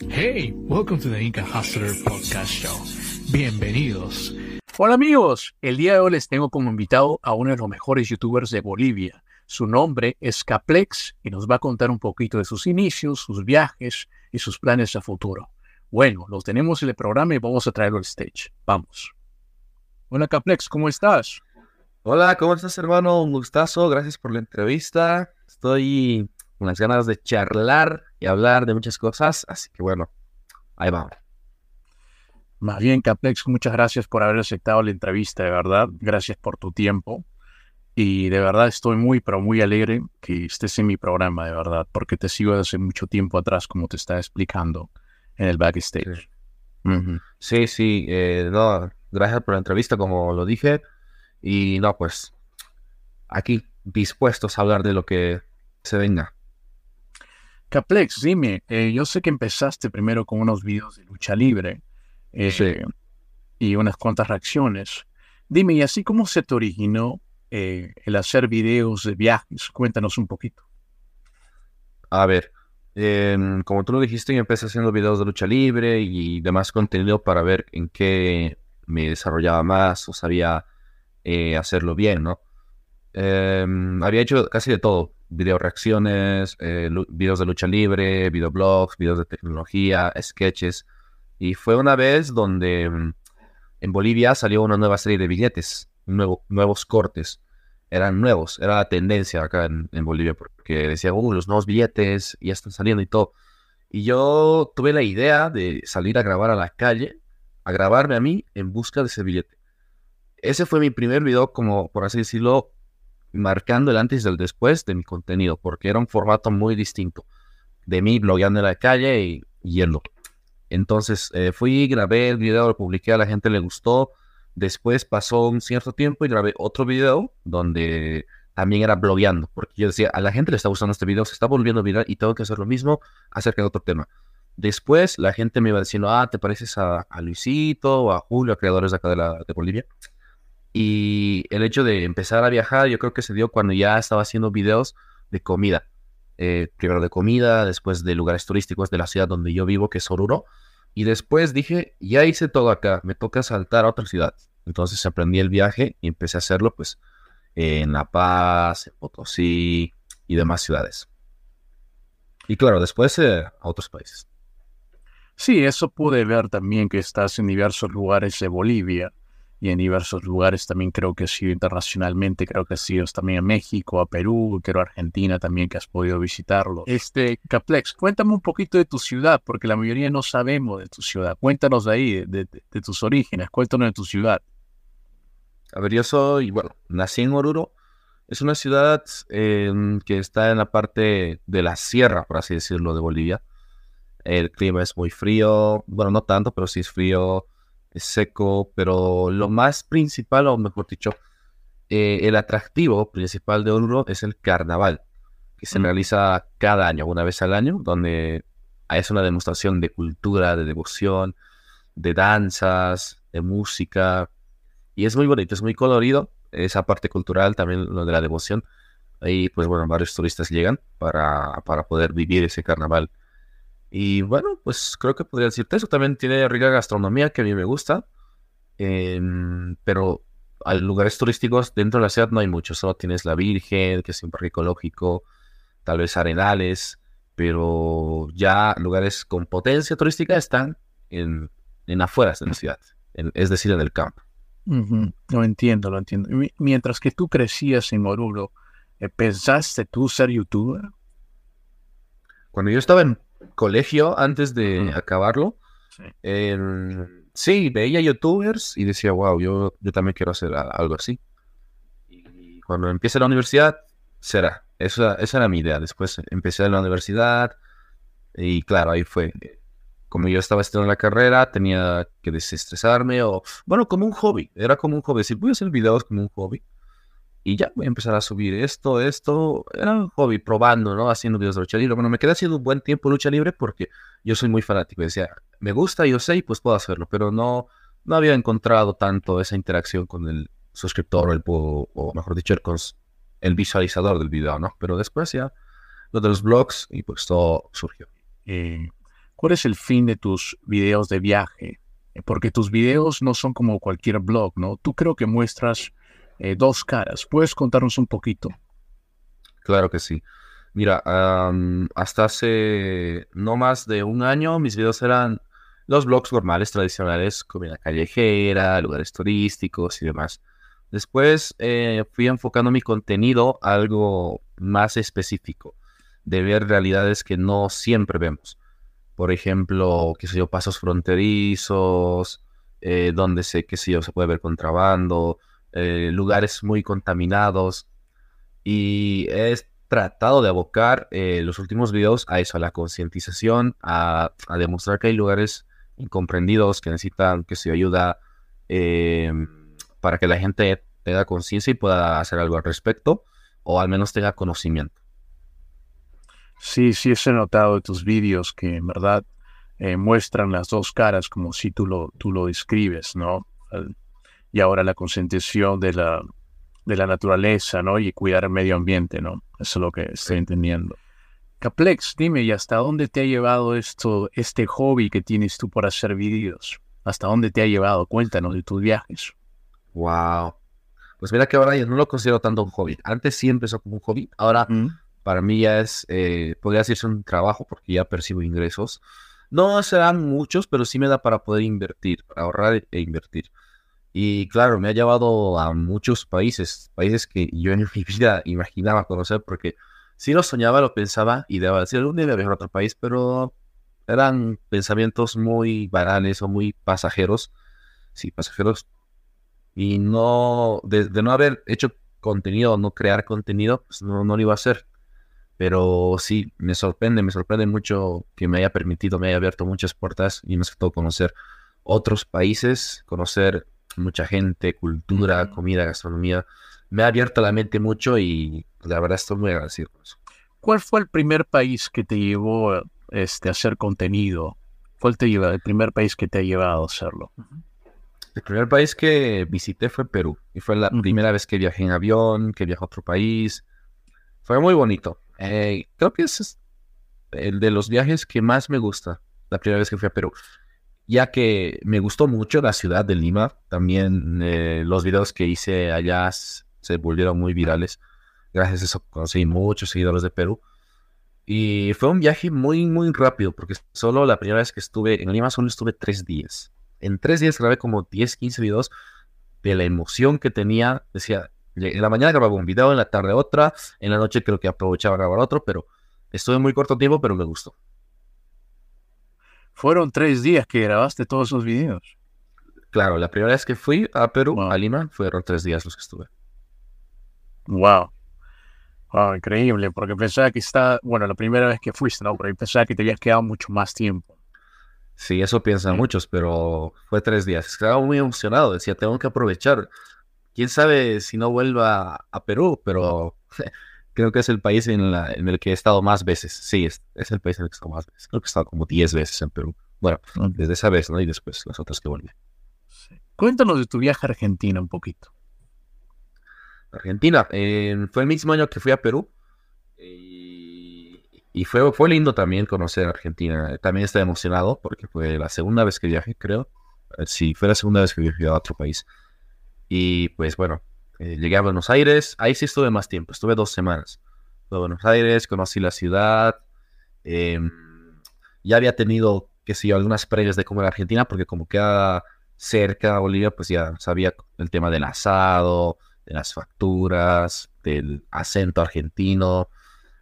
Hey, welcome to the Inca Hustler Podcast Show. Bienvenidos. Hola amigos, el día de hoy les tengo como invitado a uno de los mejores youtubers de Bolivia. Su nombre es Caplex y nos va a contar un poquito de sus inicios, sus viajes y sus planes a futuro. Bueno, los tenemos en el programa y vamos a traerlo al stage. Vamos. Hola Caplex, ¿cómo estás? Hola, ¿cómo estás hermano? Un gustazo, gracias por la entrevista. Estoy con las ganas de charlar y hablar de muchas cosas, así que bueno, ahí vamos. Más bien, Caplex, muchas gracias por haber aceptado la entrevista, de verdad. Gracias por tu tiempo. Y de verdad estoy muy, pero muy alegre que estés en mi programa, de verdad, porque te sigo desde mucho tiempo atrás, como te estaba explicando en el backstage. Sí, sí, eh, no, gracias por la entrevista, como lo dije. Y no, pues aquí dispuestos a hablar de lo que se venga. Caplex, dime, eh, yo sé que empezaste primero con unos videos de lucha libre eh, y unas cuantas reacciones. Dime, ¿y así cómo se te originó eh, el hacer videos de viajes? Cuéntanos un poquito. A ver, em, como tú lo dijiste, yo empecé haciendo videos de lucha libre y demás contenido para ver en qué me desarrollaba más o sabía hacerlo bien, ¿no? Em, había hecho casi de todo, video reacciones, eh, videos de lucha libre, videoblogs, videos de tecnología, sketches. Y fue una vez donde mm, en Bolivia salió una nueva serie de billetes, nuevos cortes. Eran nuevos, era la tendencia acá en, Bolivia, porque decía, uh, los nuevos billetes ya están saliendo y todo. Y yo tuve la idea de salir a grabar a la calle, a grabarme a mí en busca de ese billete. Ese fue mi primer video, como por así decirlo, marcando el antes y el después de mi contenido, porque era un formato muy distinto de mí blogueando en la calle y yendo. Entonces eh, fui, grabé el video, lo publiqué, a la gente le gustó. Después pasó un cierto tiempo y grabé otro video donde también era blogueando, porque yo decía, a la gente le está gustando este video, se está volviendo viral y tengo que hacer lo mismo acerca de otro tema. Después la gente me iba diciendo, ah, ¿te pareces a, Luisito o a Julio, a creadores de acá de, la, de Bolivia? Y el hecho de empezar a viajar, yo creo que se dio cuando ya estaba haciendo videos de comida. Eh, primero de comida, después de lugares turísticos de la ciudad donde yo vivo, que es Oruro. Y después dije, ya hice todo acá, me toca saltar a otra ciudad. Entonces aprendí el viaje y empecé a hacerlo pues en La Paz, en Potosí y demás ciudades. Y claro, después eh, a otros países. Sí, eso pude ver también que estás en diversos lugares de Bolivia y en diversos lugares también creo que has sido internacionalmente, creo que has sido también a México, a Perú, creo a Argentina también que has podido visitarlo. Este, Caplex, cuéntame un poquito de tu ciudad, porque la mayoría no sabemos de tu ciudad. Cuéntanos de ahí, de, tus orígenes, cuéntanos de tu ciudad. A ver, yo soy, bueno, nací en Oruro. Es una ciudad em, que está en la parte de la sierra, por así decirlo, de Bolivia. El clima es muy frío, bueno, no tanto, pero sí es frío es seco, pero lo más principal, o mejor dicho, eh, el atractivo principal de Oruro es el carnaval, que se mm. realiza cada año, una vez al año, donde es una demostración de cultura, de devoción, de danzas, de música, y es muy bonito, es muy colorido, esa parte cultural, también lo de la devoción. Ahí, pues bueno, varios turistas llegan para, para poder vivir ese carnaval y bueno, pues creo que podría decirte eso. También tiene rica gastronomía que a mí me gusta. Em, pero hay lugares turísticos dentro de la ciudad no hay mucho. Solo tienes la Virgen, que es un parque ecológico, tal vez arenales. Pero ya lugares con potencia turística están en, en afueras de la ciudad, es decir, en el campo. Lo entiendo, lo entiendo. Mientras que tú crecías en Oruro, eh, ¿pensaste tú ser youtuber? Cuando yo estaba en colegio antes de acabarlo. Sí. veía youtubers y decía, wow, yo, yo también quiero hacer algo así. Y cuando empiece la universidad, será. Esa, esa era mi idea. Después empecé en la universidad y claro, ahí fue. Como yo estaba estudiando la carrera, tenía que desestresarme o, bueno, como un hobby. Era como un hobby. Decir, voy a hacer videos como un hobby y ya voy a empezar a subir esto, esto. Era un hobby, probando, ¿no? Haciendo videos de lucha libre. Bueno, me quedé haciendo un buen tiempo lucha libre porque yo soy muy fanático. Decía, me gusta, yo sé, y pues puedo hacerlo. Pero no, no había encontrado tanto esa interacción con el suscriptor o, el, o mejor dicho, el, el visualizador del video, ¿no? Pero después ya lo de los blogs y pues todo surgió. Eh, ¿cuál es el fin de tus videos de viaje? Porque tus videos no son como cualquier blog, ¿no? Tú creo que muestras eh, dos caras. ¿Puedes contarnos un poquito? Claro que sí. Mira, hasta hace no más de un año mis videos eran los blogs normales, tradicionales, comida callejera, lugares turísticos y demás. Después eh, fui enfocando mi contenido a algo más específico, de ver realidades que no siempre vemos. Por ejemplo, qué sé yo, pasos fronterizos, eh, donde sé, qué sé yo, se puede ver contrabando, eh, lugares muy contaminados. Y he tratado de abocar los últimos videos a eso, a la concientización, a, demostrar que hay lugares incomprendidos que necesitan, que se ayuda para que la gente tenga conciencia y pueda hacer algo al respecto, o al menos tenga conocimiento. Sí, sí, he notado de tus vídeos que en verdad eh, muestran las dos caras como si tú lo, tú lo describes, ¿no? Y ahora la concientización de la, de la naturaleza, ¿no? Y cuidar el medio ambiente, ¿no? Eso es lo que estoy entendiendo. Caplex, dime, ¿y hasta dónde te ha llevado esto, este hobby que tienes tú por hacer vídeos? ¿Hasta dónde te ha llevado? Cuéntanos de tus viajes. Wow. Pues mira que ahora yo no lo considero tanto un hobby. Antes sí empezó como un hobby. Ahora para mí ya es, eh, podría decirse un trabajo porque ya percibo ingresos. No serán muchos, pero sí me da para poder invertir, ahorrar e invertir. Y claro, me ha llevado a muchos países, países que yo en mi vida imaginaba conocer porque sí lo soñaba, lo pensaba y debo decir, algún día voy a viajar a otro país, pero eran pensamientos muy banales o muy pasajeros. Sí, pasajeros y no, de, no haber hecho contenido, no crear contenido, pues no, no lo iba a hacer. Pero sí, me sorprende, me sorprende mucho que me haya permitido, me haya abierto muchas puertas y me ha todo conocer otros países, conocer mucha gente, cultura, comida, gastronomía. Me ha abierto la mente mucho y la verdad estoy muy agradecido por eso. ¿Cuál fue el primer país que te llevó este, a hacer contenido? ¿Cuál te lleva, el primer país que te ha llevado a hacerlo? El primer país que visité fue Perú. Y fue la primera vez que viajé en avión, que viajé a otro país. Fue muy bonito. Eh, creo que es el de los viajes que más me gusta. La primera vez que fui a Perú. Ya que me gustó mucho la ciudad de Lima. También eh, los videos que hice allá se volvieron muy virales. Gracias a eso conocí muchos seguidores de Perú. Y fue un viaje muy, muy rápido, porque solo la primera vez que estuve en Lima solo estuve tres días en tres días grabé como 10, 15 videos de la emoción que tenía. Decía, en la mañana grababa un video, en la tarde otra, en la noche creo que aprovechaba grabar otro, pero estuve muy corto tiempo, pero me gustó. Fueron tres días que grabaste todos esos videos. Claro, la primera vez que fui a Perú, a Lima, fueron tres días los que estuve. Wow. Wow, increíble, porque pensaba que está, bueno, la primera vez que fuiste, ¿no? Pero pensaba que te habías quedado mucho más tiempo. Sí, eso piensan muchos, pero fue tres días. Estaba muy emocionado, decía, tengo que aprovechar. Quién sabe si no vuelva a Perú, pero creo que es el país en, el que he estado más veces. Sí, es, el país en el que he estado más veces. Creo que he estado como diez veces en Perú. Bueno, desde esa vez, ¿no? Y después las otras que volví. Cuéntanos de tu viaje a Argentina un poquito. Argentina, fue el mismo año que fui a Perú. Y fue, fue lindo también conocer Argentina. También estaba emocionado porque fue la segunda vez que viajé, creo. Eh, sí, fue la segunda vez que viajé a otro país. Y pues bueno, eh, llegué a Buenos Aires. Ahí sí estuve más tiempo, estuve dos semanas. Fui a Buenos Aires, conocí la ciudad. Em, ya había tenido, qué sé yo, algunas previas de cómo era Argentina, porque como queda cerca a Bolivia, pues ya sabía el tema del asado, de las facturas, del acento argentino.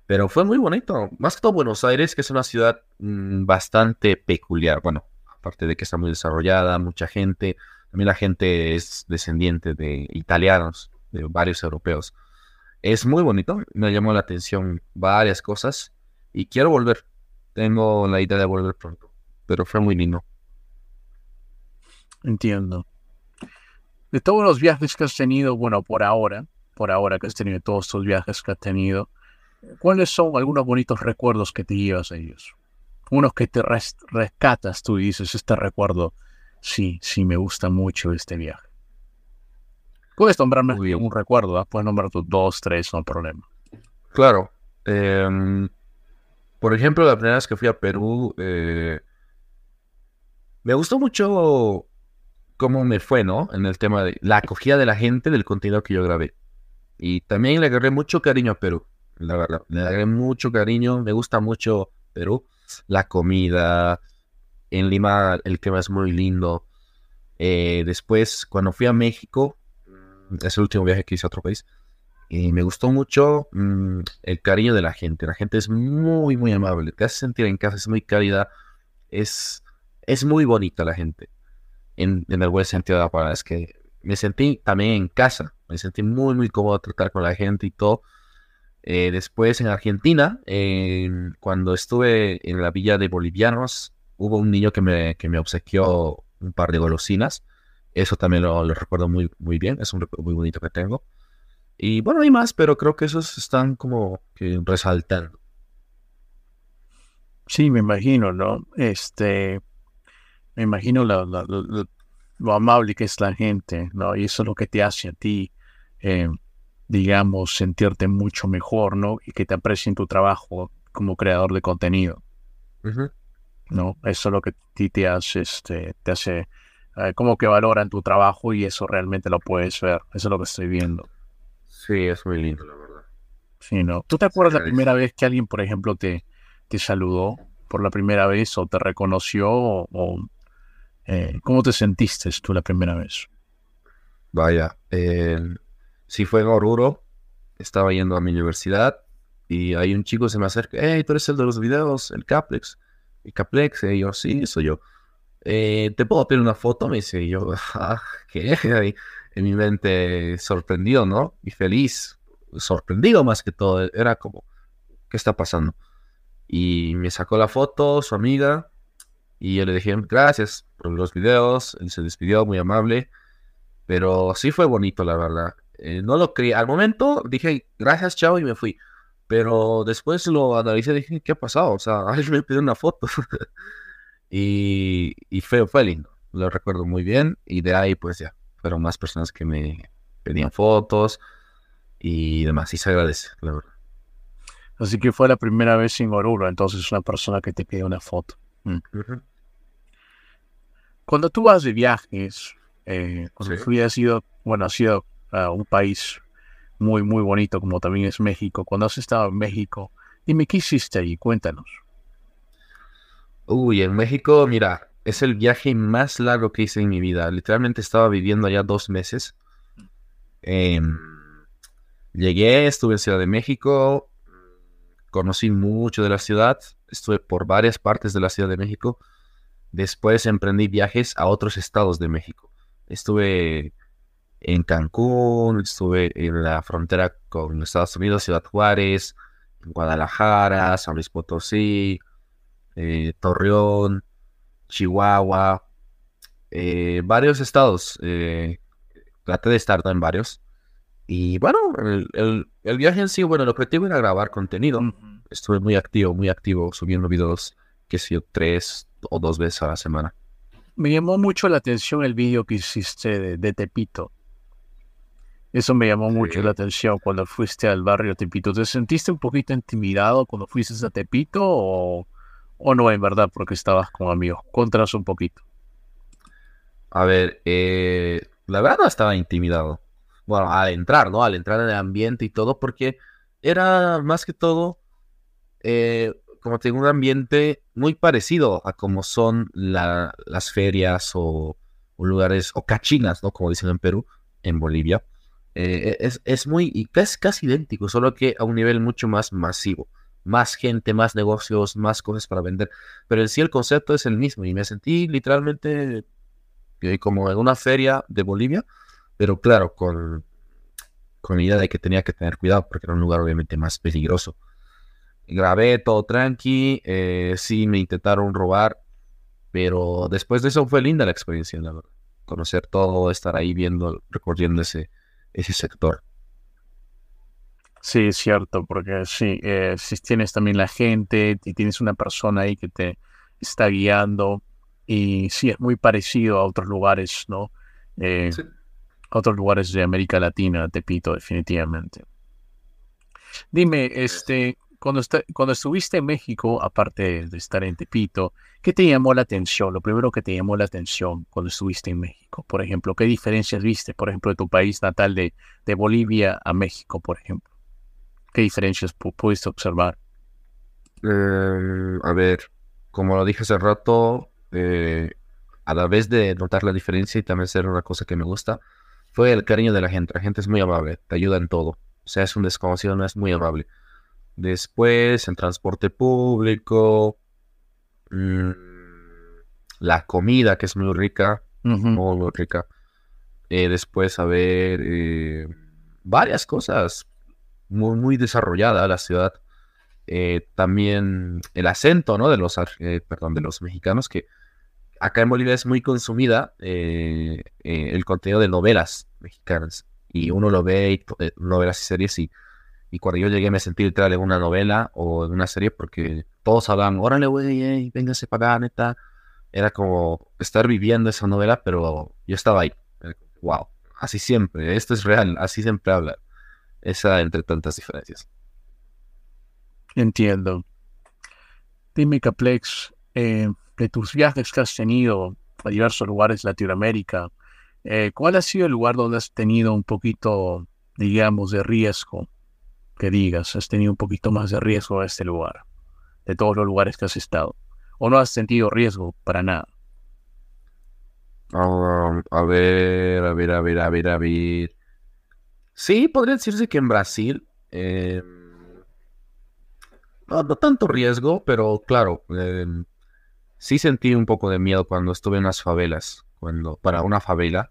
Pero fue muy bonito. Más que todo Buenos Aires, que es una ciudad mm, bastante peculiar. Bueno, aparte de que está muy desarrollada, mucha gente. También la gente es descendiente de italianos, de varios europeos. Es muy bonito. Me llamó la atención varias cosas. Y quiero volver. Tengo la idea de volver pronto. Pero fue muy lindo. Entiendo. De todos los viajes que has tenido, bueno, por ahora, por ahora que has tenido todos estos viajes que has tenido, ¿Cuáles son algunos bonitos recuerdos que te llevas a ellos? Unos que te rescatas tú y dices, este recuerdo, sí, sí, me gusta mucho este viaje. Puedes nombrarme un recuerdo, ¿ah? puedes nombrar tus dos, tres, no hay problema. Claro. Em, por ejemplo, la primera vez que fui a Perú, eh, me gustó mucho cómo me fue, ¿no? En el tema de la acogida de la gente del contenido que yo grabé. Y también le agarré mucho cariño a Perú, la verdad. Le agarré mucho cariño, me gusta mucho Perú, la comida. En Lima el clima es muy lindo. Eh, después, cuando fui a México, mm, es el último viaje que hice a otro país, y me gustó mucho mm, el cariño de la gente. La gente es muy, muy amable, te hace sentir en casa, es muy cálida, es, es muy bonita la gente, en, el buen sentido de la palabra. Es que me sentí también en casa, me sentí muy, muy cómodo tratar con la gente y todo. Eh, después en Argentina, cuando estuve en la villa de bolivianos, hubo un niño que me, que me obsequió un par de golosinas. Eso también lo, recuerdo muy, muy bien, es un recuerdo muy bonito que tengo. Y bueno, hay más, pero creo que esos están como que resaltando. Sí, me imagino, ¿no? Este, me imagino lo amable que es la gente, ¿no? Y eso es lo que te hace a ti, eh, digamos, sentirte mucho mejor, ¿no? Y que te aprecien tu trabajo como creador de contenido. ¿No? Eso es lo que a ti te hace, este, te hace, eh, como que valoran tu trabajo y eso realmente lo puedes ver. Eso es lo que estoy viendo. Sí, es muy lindo, la verdad. Sí, ¿no? ¿Tú te acuerdas la primera vez que alguien, por ejemplo, te, te saludó por la primera vez o te reconoció o, eh, ¿Cómo te sentiste tú la primera vez? Vaya, eh, sí fue en Oruro, estaba yendo a mi universidad y hay un chico se me acerca, hey, tú eres el de los videos, el Caplex, el Caplex, y yo, sí, soy yo. Eh, ¿Te puedo pedir una foto? Me dice, y yo, ah, ¿qué? en mi mente sorprendido, ¿no? Y feliz, sorprendido más que todo, era como, ¿qué está pasando? Y me sacó la foto, su amiga, y yo le dije, gracias por los videos. Él se despidió, muy amable. Pero sí fue bonito, la verdad. Eh, no lo creí. Al momento dije, gracias, chao, y me fui. Pero después lo analicé y dije, ¿qué ha pasado? O sea, alguien me pidió una foto. y, y fue, fue lindo. Lo recuerdo muy bien. Y de ahí, pues ya, fueron más personas que me pedían fotos y demás. Y se agradece, la verdad. Así que fue la primera vez en Oruro, entonces una persona que te pide una foto. Mm. Cuando tú vas de viajes, eh, cuando tú has ido, bueno, has ido a un país muy, muy bonito como también es México, cuando has estado en México, dime, ¿qué hiciste ahí? Cuéntanos. Uy, en México, mira, es el viaje más largo que hice en mi vida. Literalmente estaba viviendo allá dos meses. Em, llegué, estuve en Ciudad de México, conocí mucho de la ciudad, estuve por varias partes de la Ciudad de México. Después emprendí viajes a otros estados de México. Estuve en Cancún, estuve en la frontera con Estados Unidos, Ciudad Juárez, Guadalajara, San Luis Potosí, eh, Torreón, Chihuahua, eh, varios estados. Eh, traté de estar en varios. Y bueno, el, viaje en sí, bueno, el objetivo era grabar contenido. Estuve muy activo, muy activo, subiendo videos, que sé yo, tres o dos veces a la semana. Me llamó mucho la atención el video que hiciste de, Tepito. Eso me llamó mucho la atención cuando fuiste al barrio Tepito. ¿Te sentiste un poquito intimidado cuando fuiste a Tepito o, o no en verdad porque estabas con amigos? Contras un poquito. A ver, eh, la verdad no estaba intimidado bueno, al entrar, ¿no? Al entrar en el ambiente y todo, porque era más que todo, eh, como tengo un ambiente muy parecido a como son las ferias o, lugares, o cachinas, ¿no? Como dicen en Perú, en Bolivia. Eh, es, es, muy, es casi idéntico, solo que a un nivel mucho más masivo. Más gente, más negocios, más cosas para vender. Pero en sí el concepto es el mismo y me sentí literalmente eh, como en una feria de Bolivia, pero claro, con, con la idea de que tenía que tener cuidado porque era un lugar obviamente más peligroso. Grabé todo tranqui, eh, sí me intentaron robar, pero después de eso fue linda la experiencia, la verdad. Conocer todo, estar ahí viendo, recorriendo ese, ese sector. Sí, es cierto, porque sí, eh, si tienes también la gente y tienes una persona ahí que te está guiando y sí, es muy parecido a otros lugares, ¿no? Eh, sí otros lugares de América Latina, Tepito, definitivamente. Dime, este, cuando, estuviste en México, aparte de estar en Tepito, ¿qué te llamó la atención? Lo primero que te llamó la atención cuando estuviste en México, por ejemplo, ¿qué diferencias viste, por ejemplo, de tu país natal de, de Bolivia a México, por ejemplo? ¿Qué diferencias pudiste observar? Eh, a ver, como lo dije hace rato, eh, a la vez de notar la diferencia y también ser una cosa que me gusta, fue el cariño de la gente. La gente es muy amable, te ayuda en todo. O sea, es un desconocido, no es muy amable. Después, en transporte público, mm, la comida, que es muy rica, muy, rica. Eh, después, a ver, eh, varias cosas, muy, muy desarrollada la ciudad. Eh, también el acento, ¿no? De los, perdón, de los mexicanos, que acá en Bolivia es muy consumida el contenido de novelas mexicanas. Y uno lo ve, y, novelas y series, y y cuando yo llegué me sentí literal en una novela o en una serie porque todos hablaban, órale, güey, véngase para acá, neta. Era como estar viviendo esa novela, pero yo estaba ahí. Wow, así siempre, esto es real, así siempre habla. Esa entre tantas diferencias. Entiendo. Dime, Caplex, eh, de tus viajes que has tenido a diversos lugares de Latinoamérica, eh, ¿cuál ha sido el lugar donde has tenido un poquito, digamos, de riesgo? Que digas, has tenido un poquito más de riesgo a este lugar, de todos los lugares que has estado? ¿O no has sentido riesgo para nada? Ah, a ver, a ver, a ver, a ver, a ver. Sí, podría decirse que en Brasil eh, no, tanto riesgo, pero claro, eh, sí sentí un poco de miedo cuando estuve en las favelas, cuando para una favela,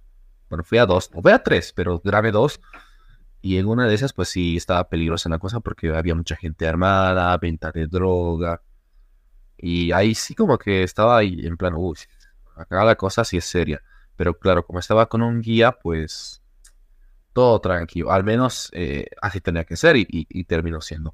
bueno, fui a dos, o fui a tres, pero grabé dos, y en una de esas, pues sí, estaba peligrosa la cosa porque había mucha gente armada, venta de droga. Y ahí sí como que estaba ahí en plan, uy, acá la cosa sí es seria. Pero claro, como estaba con un guía, pues todo tranquilo. Al menos eh, así tenía que ser y, terminó siendo.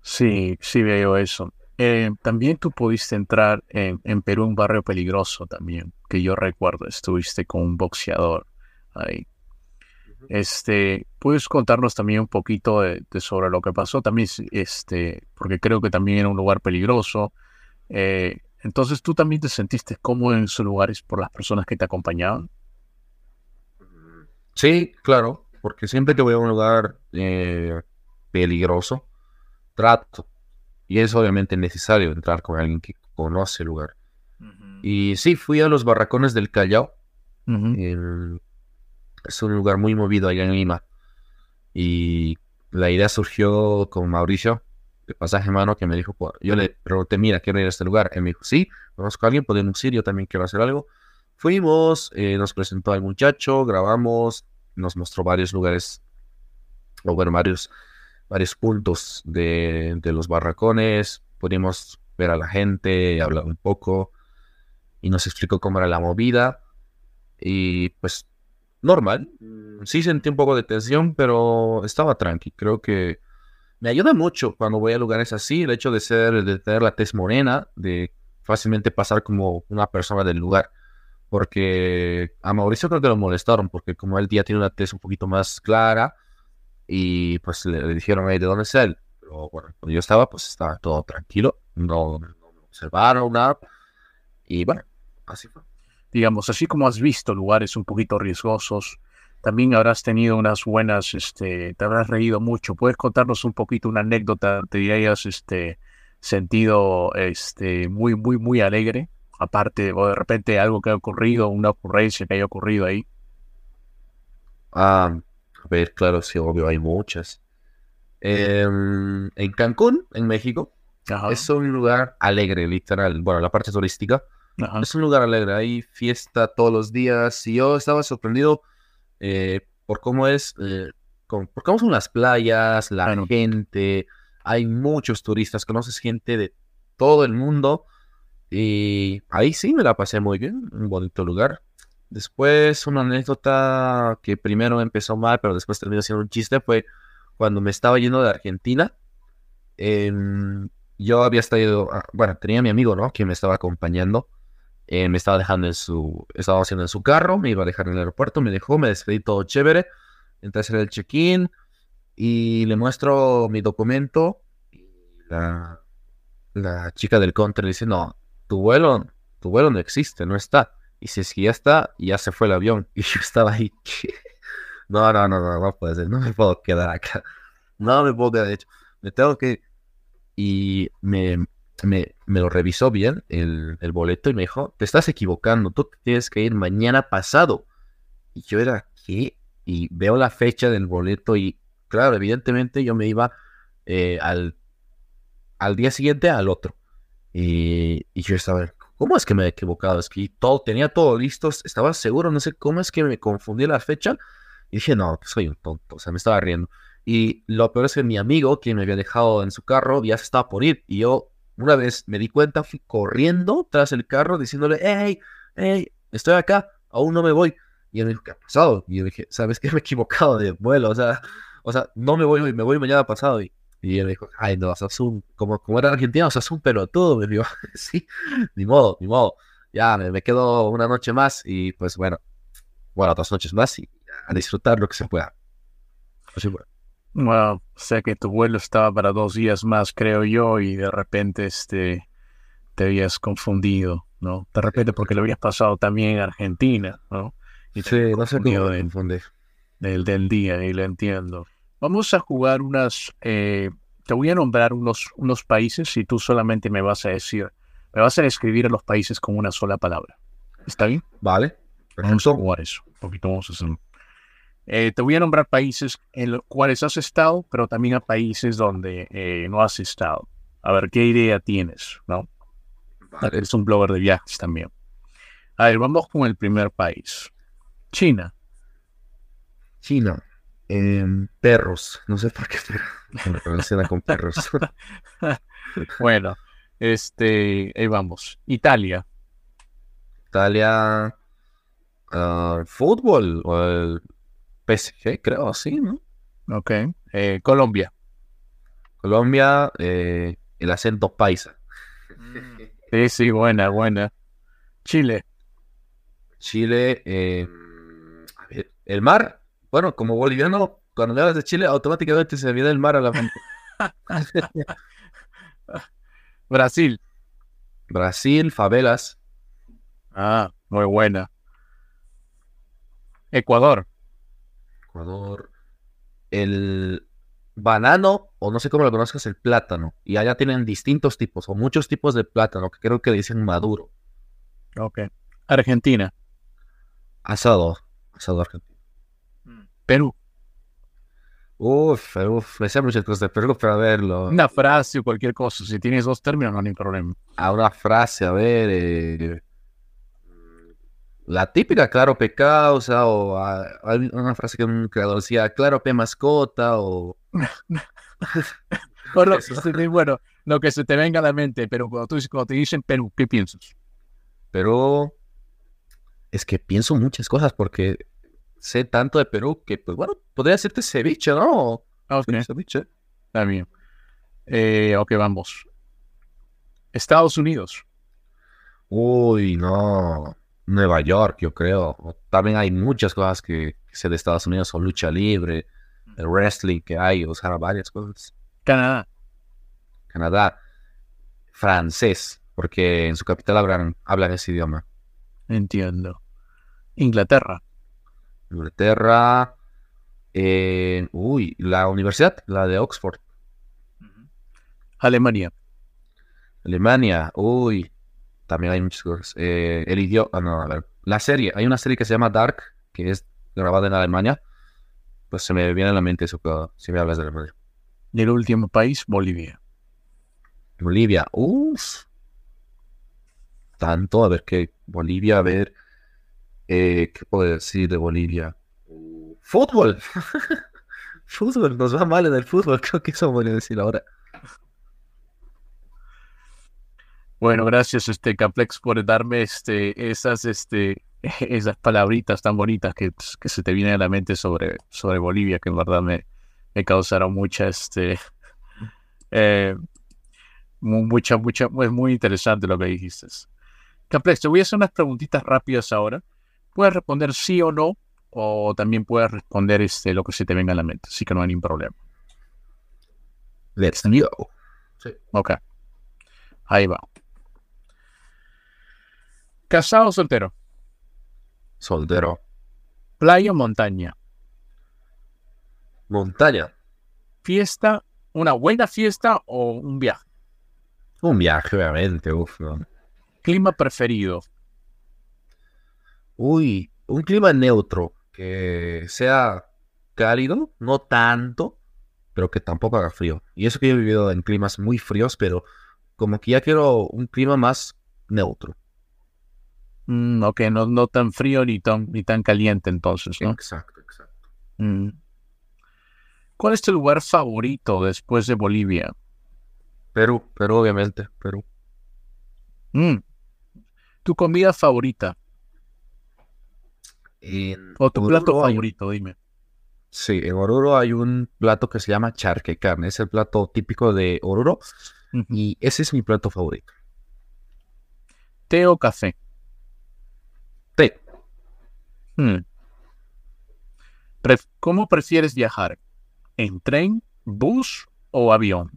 Sí, sí veo eso. Eh, también tú pudiste entrar en, en Perú, un barrio peligroso también, que yo recuerdo, estuviste con un boxeador ahí. Este, ¿puedes contarnos también un poquito de, sobre lo que pasó? También, este, porque creo que también era un lugar peligroso. Eh, entonces, ¿tú también te sentiste cómodo en esos lugares por las personas que te acompañaban? Sí, claro, porque siempre que voy a un lugar eh, peligroso, trato. Y es obviamente necesario entrar con alguien que conoce el lugar. Y sí, fui a los barracones del Callao. Es un lugar muy movido allá en Lima. Y la idea surgió con Mauricio, de pasaje mano, que me dijo, yo le pregunté, mira, quiero ir a este lugar. Él me dijo, sí, conozco a alguien, podemos ir, yo también quiero hacer algo. Fuimos, eh, nos presentó al muchacho, grabamos, nos mostró varios lugares, o bueno, varios, varios puntos de, de los barracones. Pudimos ver a la gente, hablar un poco, y nos explicó cómo era la movida. Y pues normal. Mm, sí sentí un poco de tensión, pero estaba tranqui. Creo que me ayuda mucho cuando voy a lugares así, el hecho de ser, de tener la tez morena, de fácilmente pasar como una persona del lugar. Porque a Mauricio creo que lo molestaron, porque como él ya tiene una tez un poquito más clara, y pues le, dijeron, ¿de dónde es él? Pero bueno, cuando yo estaba, pues estaba todo tranquilo, no, no me observaron nada, y bueno, así fue digamos, así como has visto lugares un poquito riesgosos, también habrás tenido unas buenas, este, te habrás reído mucho. ¿Puedes contarnos un poquito una anécdota? ¿Te hayas este, sentido este, muy, muy, muy alegre? Aparte, o de repente algo que ha ocurrido, una ocurrencia que haya ocurrido ahí. Ah, a ver, claro, sí, obvio, hay muchas. Em, en Cancún, en México, es un lugar alegre, literal. Bueno, la parte turística es un lugar alegre, hay fiesta todos los días y yo estaba sorprendido eh, por cómo es, eh, por cómo son las playas, la gente, hay muchos turistas, conoces gente de todo el mundo y ahí sí me la pasé muy bien, un bonito lugar. Después una anécdota que primero empezó mal, pero después terminó siendo un chiste fue cuando me estaba yendo de Argentina. yo había estado, ah, bueno, tenía a mi amigo, ¿no? Que me estaba acompañando. Eh, me estaba dejando en su, estaba haciendo en su carro, me iba a dejar en el aeropuerto, me dejó, me despedí todo chévere, entré a hacer el check-in y le muestro mi documento. La, la chica del counter le dice, no, tu vuelo, tu vuelo no existe, no está. Y si es que ya está, ya se fue el avión. Y yo estaba ahí. No, no, no, no, no puede ser, no me puedo quedar acá. No me puedo quedar, de hecho, me tengo que... Y me, me, me lo revisó bien el, boleto y me dijo, te estás equivocando, tú tienes que ir mañana pasado. Y yo era, ¿qué? Y veo la fecha del boleto y, claro, evidentemente yo me iba eh, al, al día siguiente al otro. Y, yo estaba, ¿cómo es que me he equivocado? Es que todo, tenía todo listo, estaba seguro, no sé cómo es que me confundí la fecha. Y dije, no, soy un tonto, o sea, me estaba riendo. Y lo peor es que mi amigo, quien me había dejado en su carro, ya se estaba por ir. Y yo, una vez me di cuenta, fui corriendo tras el carro diciéndole, hey, hey, estoy acá, aún no me voy. Y él me dijo, ¿qué ha pasado? Y yo dije, ¿sabes qué? Me he equivocado de vuelo, o sea, o sea, no me voy hoy, me voy mañana pasado. Y, y él me dijo, ay, no, o un, como, como era argentino, o sea, es un pelotudo. Me dijo, sí, ni modo, ni modo. Ya, me, me, quedo una noche más y pues bueno, bueno, otras noches más y a disfrutar lo que se pueda. Así bueno. Bueno, sé que tu vuelo estaba para dos días más, creo yo, y de repente este, te habías confundido, ¿no? De repente porque lo habías pasado también en Argentina, ¿no? Y sí, no sé cómo de, confundir. Del, del día, y lo entiendo. Vamos a jugar unas... Eh, te voy a nombrar unos, unos países y tú solamente me vas a decir, me vas a describir a los países con una sola palabra. ¿Está bien? Vale. Vamos a jugar eso. Un poquito vamos a hacer. Eh, te voy a nombrar países en los cuales has estado, pero también a países donde eh, no has estado. A ver qué idea tienes, ¿no? Vale. Eres un blogger de viajes también. A ver, vamos con el primer país. China. China. Eh, perros. No sé por qué, pero me relaciona con perros. bueno, este, ahí vamos. Italia. Italia. Uh, fútbol. O el PSG, creo, sí, ¿no? Ok. Eh, Colombia. Colombia, eh, el acento paisa. Sí, sí, buena, buena. Chile. Chile, eh, a ver, el mar. Bueno, como boliviano, cuando le hablas de Chile, automáticamente se viene el mar a la mente. Brasil. Brasil, favelas. Ah, muy buena. Ecuador. Ecuador. El banano, o no sé cómo lo conozcas, el plátano. Y allá tienen distintos tipos, o muchos tipos de plátano, que creo que dicen maduro. Ok. Argentina. Asado. Asado argentino. Perú. Uf, uf, me sé muchas cosas de Perú, pero a verlo. Una frase o cualquier cosa. Si tienes dos términos, no hay problema. A una frase, a ver. Eh, la típica claro P causa o a, a una frase que un creador decía claro P mascota o... bueno, bueno, lo que se te venga a la mente, pero cuando, tú, cuando te dicen Perú, ¿qué piensas? Pero es que pienso muchas cosas porque sé tanto de Perú que, pues bueno, podría decirte ceviche, ¿no? Okay. Ceviche. Está bien. Eh, ok, vamos. Estados Unidos. Uy, no. Nueva York, yo creo. También hay muchas cosas que, que sé de Estados Unidos, o lucha libre, el wrestling que hay, o sea, varias cosas. Canadá. Canadá. Francés, porque en su capital hablan, hablan ese idioma. Entiendo. Inglaterra. Inglaterra. Eh, uy, la universidad, la de Oxford. Alemania. Alemania, uy, también hay muchas cosas. Eh, el idioma, ah, no, a ver, la serie, hay una serie que se llama Dark, que es grabada en Alemania. Pues se me viene a la mente eso si me hablas de Alemania. Y el último país, Bolivia. Bolivia, uff. Tanto, a ver qué. Bolivia, a ver. Eh, ¿Qué puedo decir de Bolivia? Fútbol. fútbol, nos va mal en el fútbol, creo que eso voy a decir ahora. Bueno, gracias, este Caplex, por darme este, esas, este, esas palabritas tan bonitas que, que, se te vienen a la mente sobre, sobre Bolivia, que en verdad me, me causaron mucha, este, eh, mucha, mucha, es muy interesante lo que dijiste. Caplex, te voy a hacer unas preguntitas rápidas ahora. Puedes responder sí o no, o también puedes responder este, lo que se te venga a la mente, así que no hay ningún problema. Let's go. Sí. Ok. Ahí va. ¿Casado o soltero? Soltero. ¿Playa o montaña? Montaña. ¿Fiesta? ¿Una buena fiesta o un viaje? Un viaje, obviamente. Uf, ¿Clima preferido? Uy, un clima neutro. Que sea cálido, no tanto, pero que tampoco haga frío. Y eso que yo he vivido en climas muy fríos, pero como que ya quiero un clima más neutro. Mm, ok, no, no tan frío ni tan, ni tan caliente entonces, ¿no? Exacto, exacto. Mm. ¿Cuál es tu lugar favorito después de Bolivia? Perú, Perú, obviamente, Perú. Mm. ¿Tu comida favorita? o tu plato favorito, dime. Sí, en Oruro hay un plato que se llama charquecán. Es el plato típico de Oruro. Y ese es mi plato favorito. ¿Té o café? Hmm. ¿Cómo prefieres viajar? ¿En tren, bus o avión?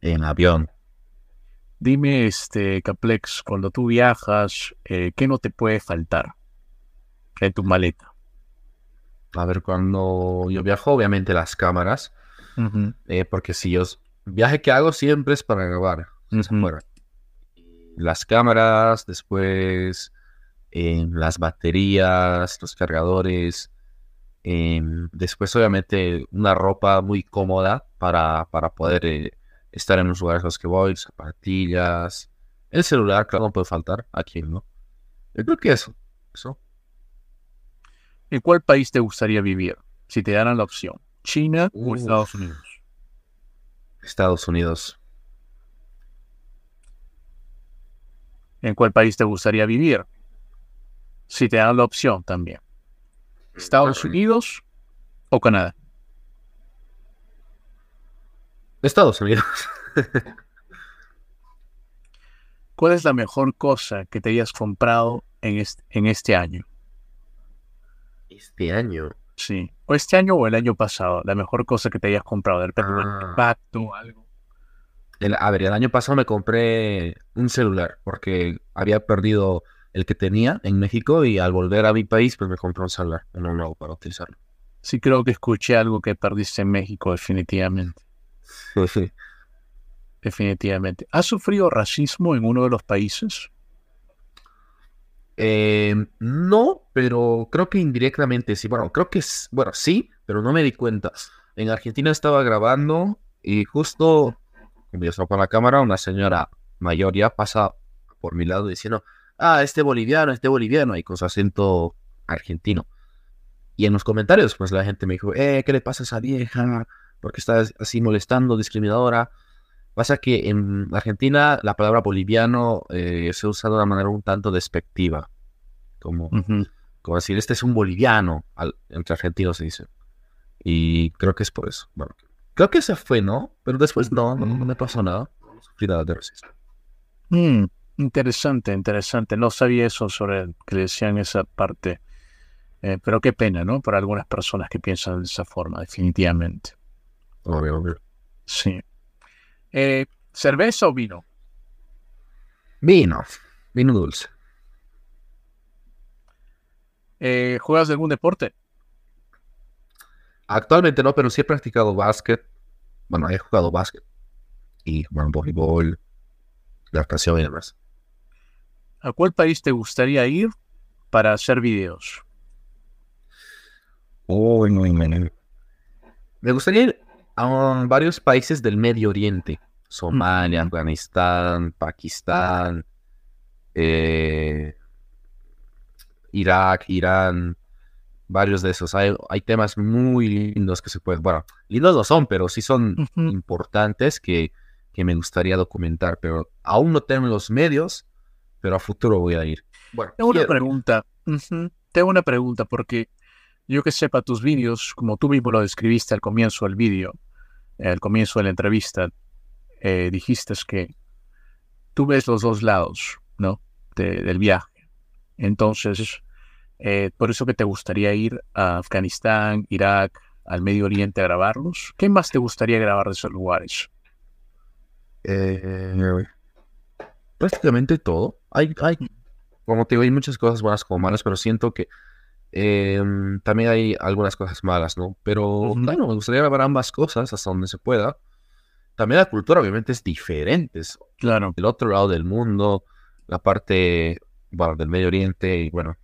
En avión. Dime, este, Caplex, cuando tú viajas, eh, ¿qué no te puede faltar en tu maleta? A ver, cuando yo viajo, obviamente las cámaras. Eh, porque si yo viaje que hago siempre es para grabar. Las cámaras, después eh, las baterías, los cargadores. Em, después, obviamente, una ropa muy cómoda para, para poder eh, estar en los lugares a los que voy, zapatillas. El celular, claro, no puede faltar. Aquí, ¿no? Yo creo que eso. Eso. ¿En cuál país te gustaría vivir? Si te dieran la opción. ¿China o Estados Unidos? Estados Unidos. ¿En cuál país te gustaría vivir? Si te dan la opción también. ¿Estados Unidos o Canadá? Estados Unidos. ¿Cuál es la mejor cosa que te hayas comprado en en este año? Este año. Sí. O este año o el año pasado, la mejor cosa que te hayas comprado, del ah. o algo. a ver, el año pasado me compré un celular porque había perdido el que tenía en México y al volver a mi país pues me compré un celular, uno nuevo para utilizarlo. Sí, creo que escuché algo que perdiste en México, definitivamente. Sí, sí. Definitivamente. ¿Has sufrido racismo en uno de los países? Eh, no, pero creo que indirectamente sí. Bueno, creo que es, bueno, sí, pero no me di cuenta. En Argentina estaba grabando y justo, cuando yo estaba con la cámara, una señora mayor ya pasa por mi lado diciendo, ah, este boliviano, este boliviano, y con su acento argentino. Y en los comentarios, pues la gente me dijo, eh, ¿qué le pasa a esa vieja? Porque está así molestando, discriminadora. Pasa que en Argentina la palabra boliviano eh, se usa de una manera un tanto despectiva. Como, como decir, este es un boliviano, entre argentinos se dice. Y creo que es por eso. Bueno, creo que se fue, ¿no? Pero después no, no, me pasó nada. No sufrí nada de racismo. Mm, interesante, interesante. No sabía eso sobre que decían esa parte. Eh, pero qué pena, ¿no? Para algunas personas que piensan de esa forma, definitivamente. Obvio, obvio. Sí. Eh, ¿Cerveza o vino? Vino. Vino dulce. Eh, ¿Juegas algún deporte? Actualmente no, pero sí he practicado básquet. Bueno, he jugado básquet. Y, bueno, voleibol, natación y demás. ¿A cuál país te gustaría ir para hacer videos? Oh, no, Me gustaría ir a varios países del Medio Oriente. Somalia, Afganistán, Pakistán, eh, Irak, Irán, varios de esos. Hay, temas muy lindos que se pueden, bueno, lindos no son, pero sí son importantes que, que, me gustaría documentar, pero aún no tengo los medios, pero a futuro voy a ir. Bueno, tengo una pregunta. Tengo una pregunta porque yo que sepa tus vídeos, como tú mismo lo describiste al comienzo del vídeo, al comienzo de la entrevista, eh, dijiste que tú ves los dos lados, ¿no? del viaje. Entonces, eh, por eso que te gustaría ir a Afganistán, Irak, al Medio Oriente a grabarlos? ¿Qué más te gustaría grabar de esos lugares? Eh, prácticamente todo. Hay, hay, como te digo, hay muchas cosas buenas como malas, pero siento que em, también hay algunas cosas malas, ¿no? Pero bueno, me gustaría grabar ambas cosas hasta donde se pueda. También la cultura obviamente es diferente. Claro. El otro lado del mundo, la parte bueno, del Medio Oriente, y bueno,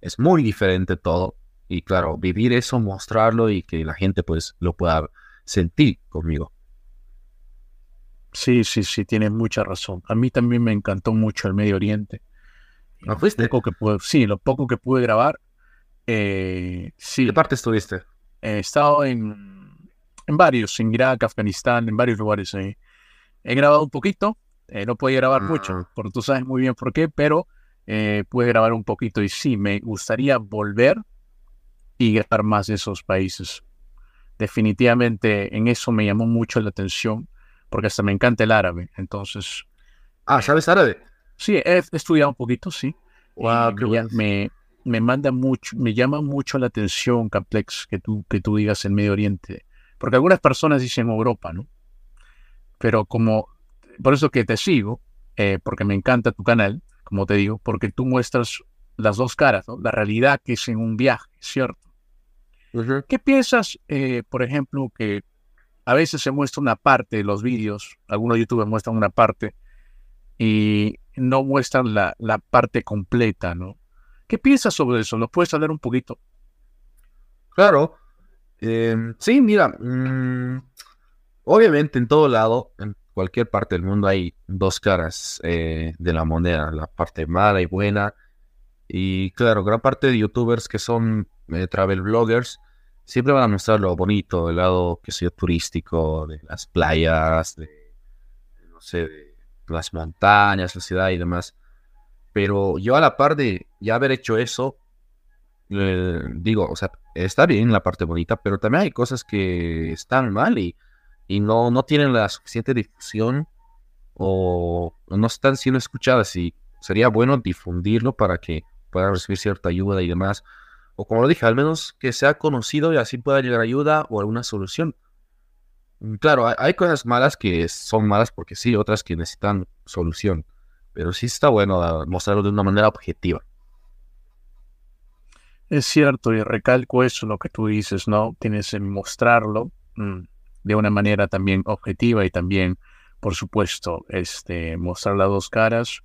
es muy diferente todo. Y claro, vivir eso, mostrarlo y que la gente pues lo pueda sentir conmigo. Sí, sí, sí, tienes mucha razón. A mí también me encantó mucho el Medio Oriente. ¿No fuiste? Poco que pude, sí, lo poco que pude grabar. Eh, sí. ¿Qué parte estuviste? He estado en, en varios, en Irak, Afganistán, en varios lugares. ahí. He grabado un poquito, eh, no podía grabar mucho, Ah. porque tú sabes muy bien por qué, pero eh, pude grabar un poquito y sí, me gustaría volver y grabar más de esos países. Definitivamente en eso me llamó mucho la atención, porque hasta me encanta el árabe. Entonces, Ah, ¿sabes árabe? sí, he estudiado un poquito, sí. Wow, qué me, me, me manda mucho, me llama mucho la atención, Caplex, que tú, que tú digas el Medio Oriente. Porque algunas personas dicen Europa, ¿no? Pero como, por eso que te sigo, eh, porque me encanta tu canal, como te digo, porque tú muestras las dos caras, ¿no? La realidad que es en un viaje, ¿cierto? ¿Qué piensas, eh, por ejemplo, que a veces se muestra una parte de los vídeos, algunos youtubers muestran una parte y no muestran la, parte completa, ¿no? ¿Qué piensas sobre eso? ¿Lo puedes hablar un poquito? Claro. Em, sí, mira, mm, obviamente en todo lado, en cualquier parte del mundo hay dos caras eh, de la moneda, la parte mala y buena. Y claro, gran parte de youtubers que son eh, travel bloggers siempre van a mostrar lo bonito, el lado que sea turístico, de las playas, de, no sé, de las montañas, la ciudad y demás. Pero yo a la par de ya haber hecho eso, digo, o sea, está bien la parte bonita, pero también hay cosas que están mal y, y no, no tienen la suficiente difusión o no están siendo escuchadas y sería bueno difundirlo para que puedan recibir cierta ayuda y demás. O como lo dije, al menos que sea conocido y así pueda llegar ayuda o alguna solución. Mm, Claro, hay, cosas malas que son malas porque sí, otras que necesitan solución. Pero sí está bueno ah, mostrarlo de una manera objetiva. Es cierto, y recalco eso, lo que tú dices, ¿no? Tienes que mostrarlo mm, de una manera también objetiva y también, por supuesto, este, mostrar las dos caras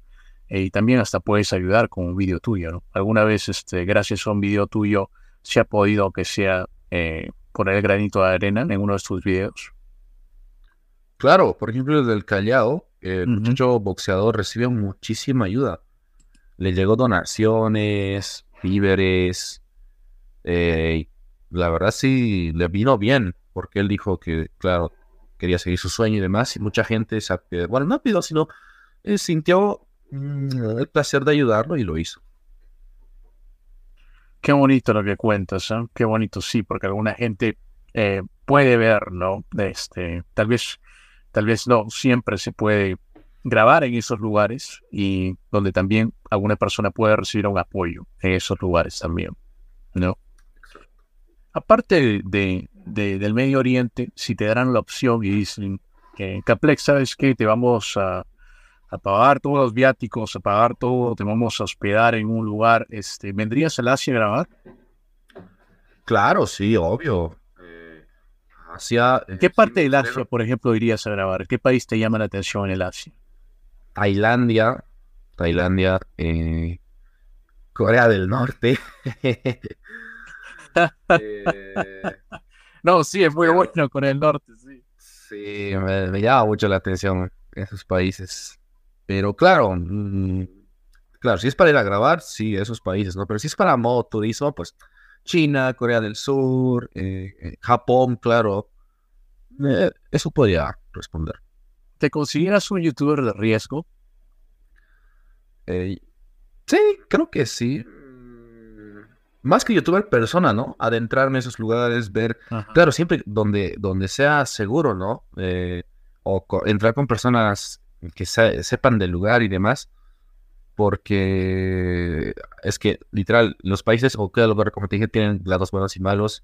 eh, y también hasta puedes ayudar con un video tuyo, ¿no? Alguna vez, este, gracias a un video tuyo, se ha podido que sea eh, poner el granito de arena en uno de tus videos. Claro, por ejemplo, el del Callao, el muchacho boxeador recibió muchísima ayuda. Le llegó donaciones, víveres. eh, la verdad sí le vino bien, porque él dijo que, claro, quería seguir su sueño y demás. Y mucha gente, bueno, no pidió, sino eh, sintió el placer de ayudarlo y lo hizo. Qué bonito lo que cuentas, ¿eh? Qué bonito, sí, porque alguna gente eh, puede ver, ¿no? Este, tal vez, tal vez no siempre se puede grabar en esos lugares y donde también alguna persona puede recibir un apoyo en esos lugares también, ¿no? Aparte de, de- del Medio Oriente, si te darán la opción y dicen que Caplex, ¿sabes qué? Te vamos a, a pagar todos los viáticos, a pagar todo, te vamos a hospedar en un lugar, este, ¿vendrías al Asia a grabar? Claro, sí, obvio. Eh, Asia. eh, ¿Qué parte del Asia, por ejemplo, irías a grabar? ¿Qué país te llama la atención en el Asia? Tailandia, Tailandia, eh, Corea del Norte. Eh, No, sí, es muy bueno con el norte, sí. sí, me, me llama mucho la atención esos países. Pero claro, mm, claro, si es para ir a grabar, sí, esos países, ¿no? Pero si es para modo turismo, pues China, Corea del Sur, eh, eh, Japón, claro. Eh, eso podría responder. ¿Te consideras un youtuber de riesgo? Sí, creo que sí. Más que youtuber persona, ¿no? Adentrarme en esos lugares, ver, Ajá. claro, siempre donde, donde sea seguro, ¿no? O co- entrar con personas que se- sepan del lugar y demás. Porque es que, literal, los países o cada lugar, como te dije, tienen lados buenos y malos.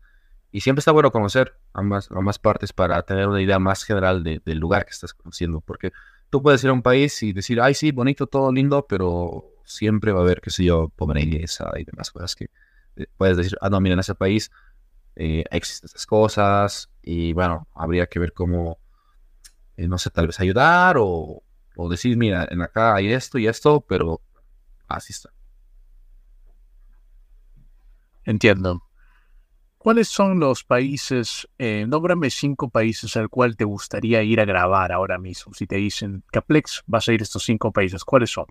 y siempre está bueno conocer ambas, ambas partes para tener una idea más general del lugar que estás conociendo, porque tú puedes ir a un país y decir, ay, sí, bonito, todo lindo, pero siempre va a haber, qué sé yo, pobreza y demás cosas que eh, puedes decir, ah, no, mira, en ese país eh, existen estas cosas y bueno, habría que ver cómo, eh, no sé, tal vez ayudar o, o decir, mira, en acá hay esto y esto, pero así está. Entiendo. ¿Cuáles son los países, eh, nómbrame cinco países al cual te gustaría ir a grabar ahora mismo? Si te dicen, Caplex, vas a ir a estos cinco países, ¿cuáles son?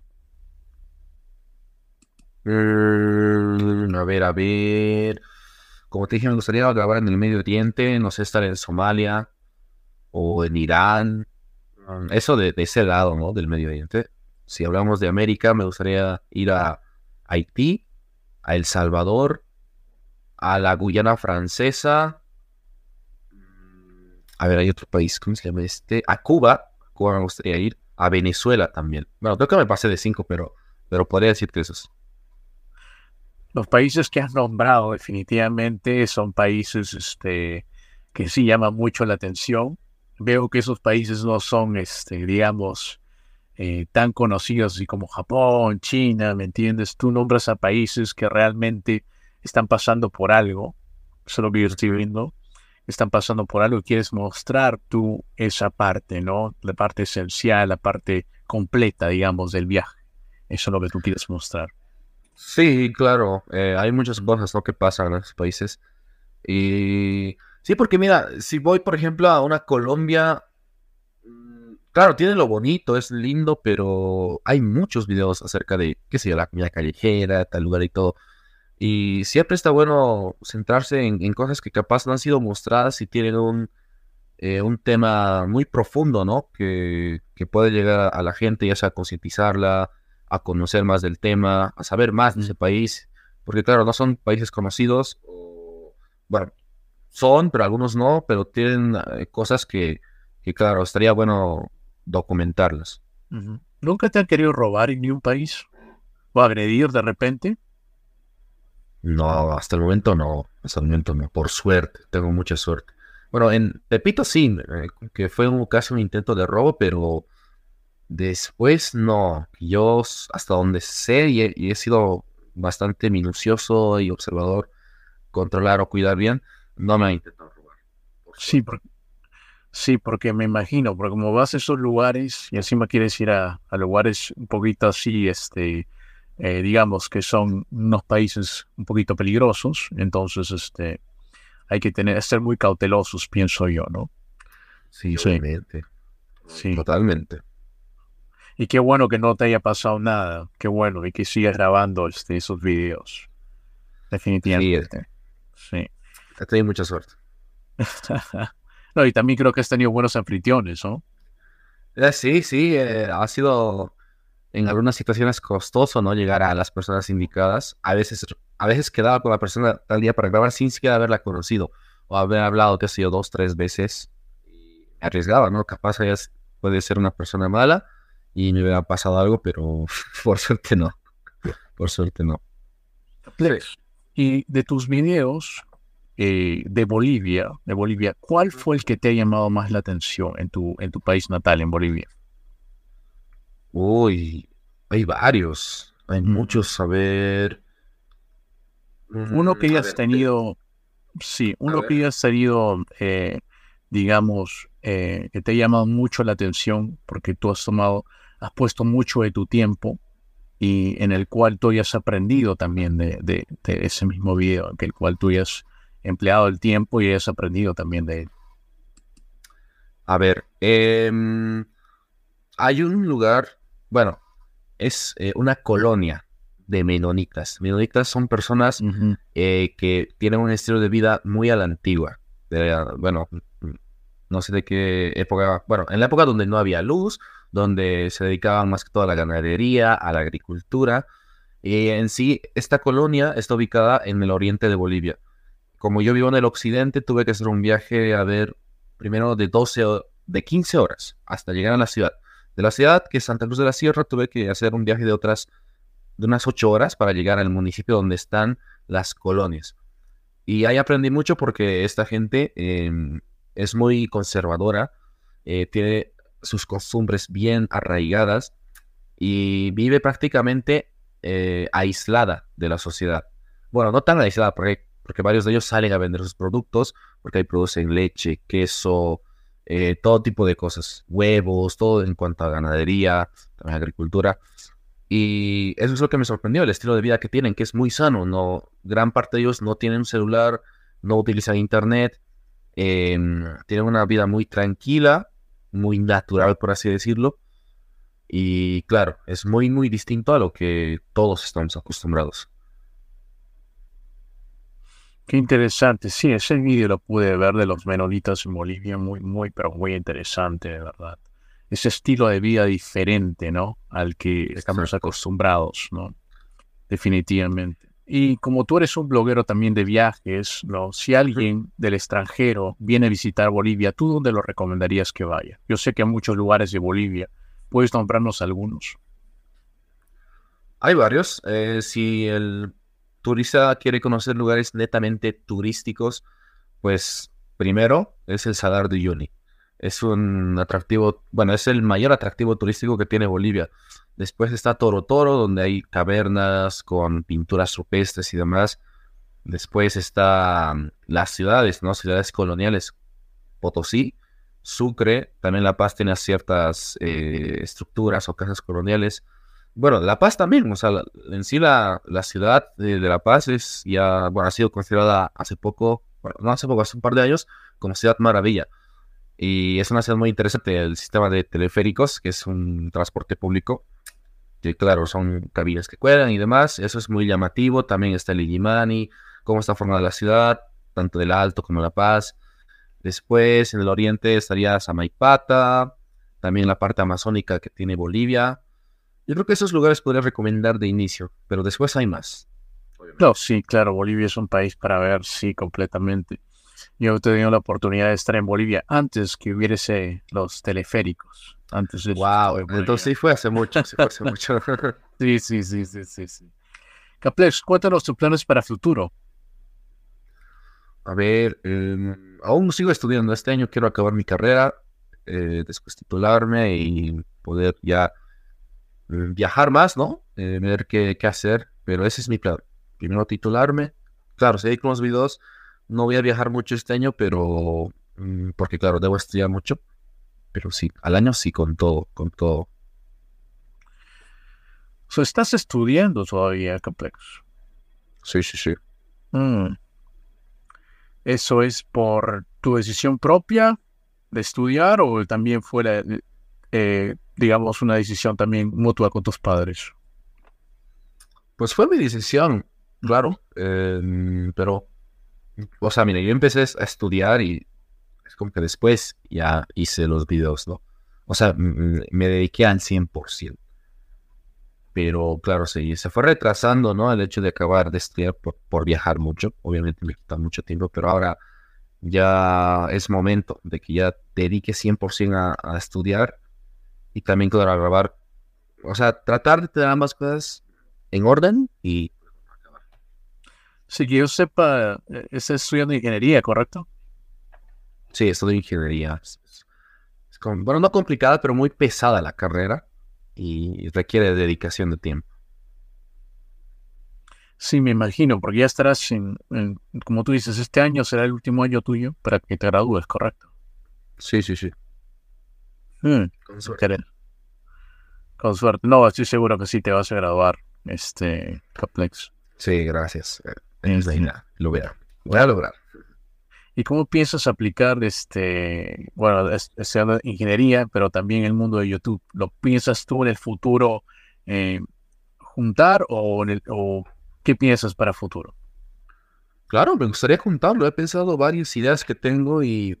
Mm, a ver, a ver. Como te dije, me gustaría grabar en el Medio Oriente, no sé, estar en Somalia o en Irán. Mm, eso de, ese lado, ¿no? Del Medio Oriente. Si hablamos de América, me gustaría ir a Haití, a El Salvador, a la Guyana Francesa. A ver, hay otro país, ¿cómo se llama este? A Cuba, Cuba me gustaría ir. A Venezuela también. Bueno, creo que me pasé de cinco, pero, pero podría decirte esos. Los países que has nombrado definitivamente son países este, que sí llaman mucho la atención. Veo que esos países no son, este, digamos, eh, tan conocidos así como Japón, China, ¿me entiendes? Tú nombras a países que realmente están pasando por algo, eso es viendo, están pasando por algo y quieres mostrar tú esa parte, ¿no? La parte esencial, la parte completa, digamos, del viaje. Eso es lo que tú quieres mostrar. Sí, claro, eh, hay muchas cosas ¿no? que pasan en esos países. Y sí, porque mira, si voy, por ejemplo, a una Colombia, mm, claro, tiene lo bonito, es lindo, pero hay muchos videos acerca de, qué sé yo, la comida callejera, tal lugar y todo. Y siempre está bueno centrarse en, cosas que capaz no han sido mostradas y tienen un, eh, un tema muy profundo, ¿no? Que, puede llegar a la gente, ya sea a concientizarla, a conocer más del tema, a saber más de ese país. Porque claro, no son países conocidos, bueno, son, pero algunos no, pero tienen eh, cosas que, que, claro, estaría bueno documentarlas. ¿Nunca te han querido robar en ni un país? ¿O agredir de repente? No, hasta el momento no. Hasta el momento no. Por suerte, tengo mucha suerte. Bueno, en Pepito sí, eh, que fue un, casi un intento de robo, pero después no. Yo hasta donde sé y he, sido bastante minucioso y observador, controlar o cuidar bien, no me ha intentado robar. sí, porque, sí, porque me imagino, porque como vas a esos lugares y encima quieres ir a, a lugares un poquito así, este, eh, digamos que son unos países un poquito peligrosos, entonces este, hay que tener, ser muy cautelosos, pienso yo, ¿no? Sí, obviamente. Sí. Totalmente. Y qué bueno que no te haya pasado nada, qué bueno, y que sigas grabando este, esos videos. Definitivamente. Sí. He tenido mucha suerte. no, y también creo que has tenido buenos anfitriones, ¿no? Eh, sí, sí, eh, ha sido en algunas situaciones costoso, ¿no? Llegar a las personas indicadas. A veces, a veces quedaba con la persona tal día para grabar sin siquiera haberla conocido o haber hablado, qué sé yo, dos, tres veces. Y me arriesgaba, ¿no? Capaz ella puede ser una persona mala y me hubiera pasado algo, pero por suerte no. Por suerte no. Y de tus videos eh, de Bolivia, de Bolivia, ¿cuál fue el que te ha llamado más la atención en tu, en tu país natal, en Bolivia? Uy, hay varios. Hay muchos. A ver. Uno que hayas tenido. Sí, uno que hayas tenido, eh, digamos, eh, que te ha llamado mucho la atención porque tú has tomado, has puesto mucho de tu tiempo y en el cual tú hayas aprendido también de, ese mismo video, en el cual tú hayas empleado el tiempo y hayas aprendido también de él. A ver, em, hay un lugar bueno, es eh, una colonia de menonitas. Menonitas son personas eh, que tienen un estilo de vida muy a la antigua. bueno, no sé de qué época, bueno, en la época donde no había luz, donde se dedicaban más que todo a la ganadería, a la agricultura. Y en sí, esta colonia está ubicada en el oriente de Bolivia. Como yo vivo en el occidente, tuve que hacer un viaje a ver primero de 12 o de 15 horas hasta llegar a la ciudad de la ciudad, que es Santa Cruz de la Sierra, tuve que hacer un viaje de otras, de unas ocho horas para llegar al municipio donde están las colonias. Y ahí aprendí mucho porque esta gente em, es muy conservadora, eh, tiene sus costumbres bien arraigadas y vive prácticamente eh, aislada de la sociedad. Bueno, no tan aislada porque, porque varios de ellos salen a vender sus productos, porque ahí producen leche, queso, eh, todo tipo de cosas, huevos, todo en cuanto a ganadería, agricultura. Y eso es lo que me sorprendió, el estilo de vida que tienen, que es muy sano. No, gran parte de ellos no tienen un celular, no utilizan internet, em, tienen una vida muy tranquila, muy natural, por así decirlo. Y claro, es muy, muy distinto a lo que todos estamos acostumbrados. Qué interesante. Sí, ese vídeo lo pude ver de los menonitas en Bolivia, muy, muy, pero muy interesante, de verdad. Ese estilo de vida diferente, ¿no? Al que estamos acostumbrados, ¿no? Definitivamente. Y como tú eres un bloguero también de viajes, ¿no? Si alguien del extranjero viene a visitar Bolivia, ¿tú dónde lo recomendarías que vaya? Yo sé que hay muchos lugares de Bolivia. ¿Puedes nombrarnos algunos? Hay varios. Eh, si el turista quiere conocer lugares netamente turísticos, pues primero es el Salar de Uyuni. Es un atractivo, bueno, es el mayor atractivo turístico que tiene Bolivia. Después está Toro Toro, donde hay cavernas con pinturas rupestres y demás. Después está mm, las ciudades, ¿no? Ciudades coloniales. Potosí, Sucre, también La Paz tiene ciertas eh, estructuras o casas coloniales. Bueno, La Paz también, o sea, en sí la, ciudad de, La Paz es ya, bueno, ha sido considerada hace poco, bueno, no hace poco, hace un par de años, como ciudad maravilla. Y es una ciudad muy interesante, el sistema de teleféricos, que es un transporte público que claro, son cabinas que cuelgan y demás, eso es muy llamativo, también está el Illimani, cómo está formada la ciudad, tanto del Alto como La Paz. Después, en el oriente estaría Samaipata, también la parte amazónica que tiene Bolivia. Yo creo que esos lugares podría recomendar de inicio, pero después hay más. No, sí, claro, Bolivia es un país para ver, sí, completamente. Yo he tenido la oportunidad de estar en Bolivia antes que hubiese los teleféricos. Antes de wow, entonces sí fue hace mucho, sí fue hace mucho. sí, sí, sí, sí, sí, sí. Caplex, cuéntanos tus planes para futuro. A ver, em, aún sigo estudiando. Este año quiero acabar mi carrera, eh, después titularme y poder ya viajar más, ¿no? Eh, ver qué, qué, hacer, pero ese es mi plan. Primero titularme. Claro, seguir con los videos. No voy a viajar mucho este año, pero mm, porque claro, debo estudiar mucho pero sí, al año sí, con todo, con todo. So, ¿Estás estudiando todavía, Complex? Sí, sí, sí. Mm. ¿Eso es por tu decisión propia de estudiar o también fue, eh, digamos, una decisión también mutua con tus padres? Pues fue mi decisión, claro, em, pero, o sea, mira, yo empecé a estudiar y es como que después ya hice los videos, ¿no? O sea, me dediqué al 100%. Pero claro, sí, se fue retrasando, ¿no? El hecho de acabar de estudiar por, viajar mucho. Obviamente me quita mucho tiempo, pero ahora ya es momento de que ya dedique 100% a, a estudiar y también, claro, a grabar. O sea, tratar de tener ambas cosas en orden y Sí, que yo sepa, eh, estás estudiando ingeniería, ¿correcto? Sí, de ingeniería. Es, bueno, no complicada, pero muy pesada la carrera y requiere dedicación de tiempo. Sí, me imagino, porque ya estarás en, como tú dices, este año será el último año tuyo para que te gradúes, ¿correcto? Sí, sí, sí. Hmm, Con suerte. Con suerte. No, estoy seguro que sí te vas a graduar, este, Caplex. Sí, gracias. Eh, lo voy a, voy a lograr. ¿Y cómo piensas aplicar, este, bueno, estudiando ingeniería, pero también el mundo de YouTube? ¿Lo piensas tú en el futuro eh, juntar o, o qué piensas para el futuro? Claro, me gustaría juntarlo. He pensado varias ideas que tengo y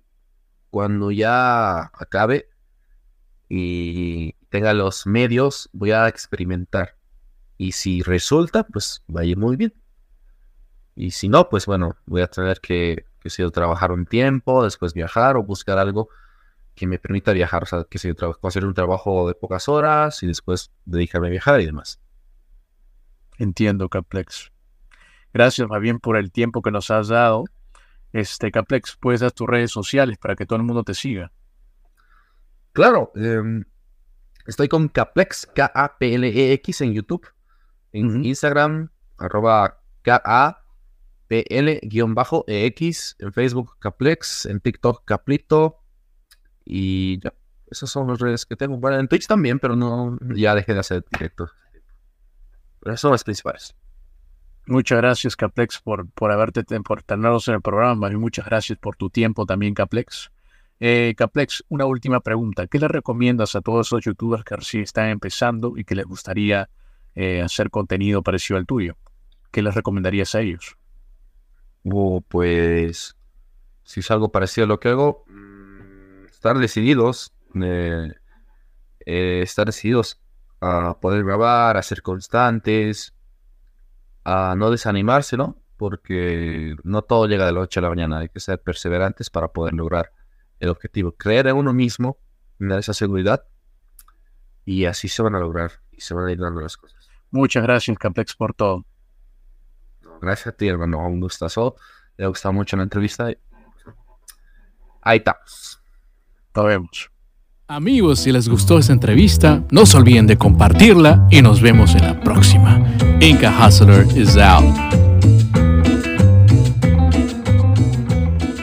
cuando ya acabe y tenga los medios, voy a experimentar. Y si resulta, pues va a ir muy bien. Y si no, pues bueno, voy a tener que que trabajar un tiempo, después viajar o buscar algo que me permita viajar, o sea, que sea hacer un trabajo de pocas horas y después dedicarme a viajar y demás. Entiendo, Caplex. Gracias más bien por el tiempo que nos has dado. Este, Caplex, puedes dar tus redes sociales para que todo el mundo te siga. Claro, em, estoy con Caplex, K-A-P-L-E-X en YouTube, en Instagram, arroba K-A-P-L-E-X, en Facebook Caplex, en TikTok Caplito, y ya, esas son las redes que tengo. Bueno, en Twitch también, pero no, ya dejé de hacer directo. Pero esas son las principales. Muchas gracias, Caplex, por, por haberte por tenernos en el programa y muchas gracias por tu tiempo también, Caplex. Eh, Caplex, una última pregunta. ¿Qué le recomiendas a todos esos youtubers que recién están empezando y que les gustaría eh, hacer contenido parecido al tuyo? ¿Qué les recomendarías a ellos? Oh, pues, si es algo parecido a lo que hago, mm, estar decididos, eh, estar decididos a poder grabar, a ser constantes, a no desanimarse, ¿no? Porque no todo llega de la noche a la mañana, hay que ser perseverantes para poder lograr el objetivo, creer en uno mismo, tener esa seguridad y así se van a lograr y se van a ir dando las cosas. Muchas gracias, Caplex, por todo. Gracias a ti, hermano. Un gustazo. Le ha gustado mucho la entrevista. Ahí estamos. Nos vemos. Amigos, si les gustó esta entrevista, no se olviden de compartirla y nos vemos en la próxima. Inca Hustler is out.